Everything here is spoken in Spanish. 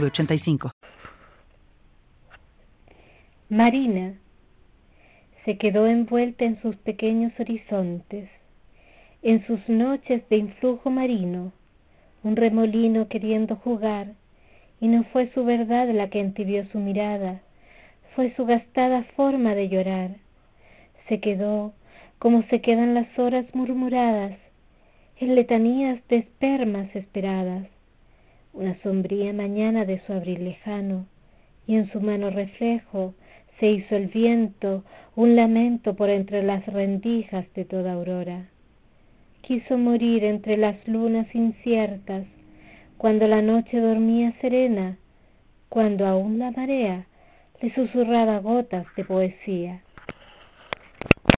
906985. Marina se quedó envuelta en sus pequeños horizontes, en sus noches de influjo marino, un remolino queriendo jugar, y no fue su verdad la que entibió su mirada, fue su gastada forma de llorar. Se quedó como se quedan las horas murmuradas, en letanías de espermas esperadas, una sombría mañana de su abril lejano, y en su mano reflejo se hizo el viento un lamento por entre las rendijas de toda aurora. Quiso morir entre las lunas inciertas, cuando la noche dormía serena, cuando aún la marea le susurraba gotas de poesía.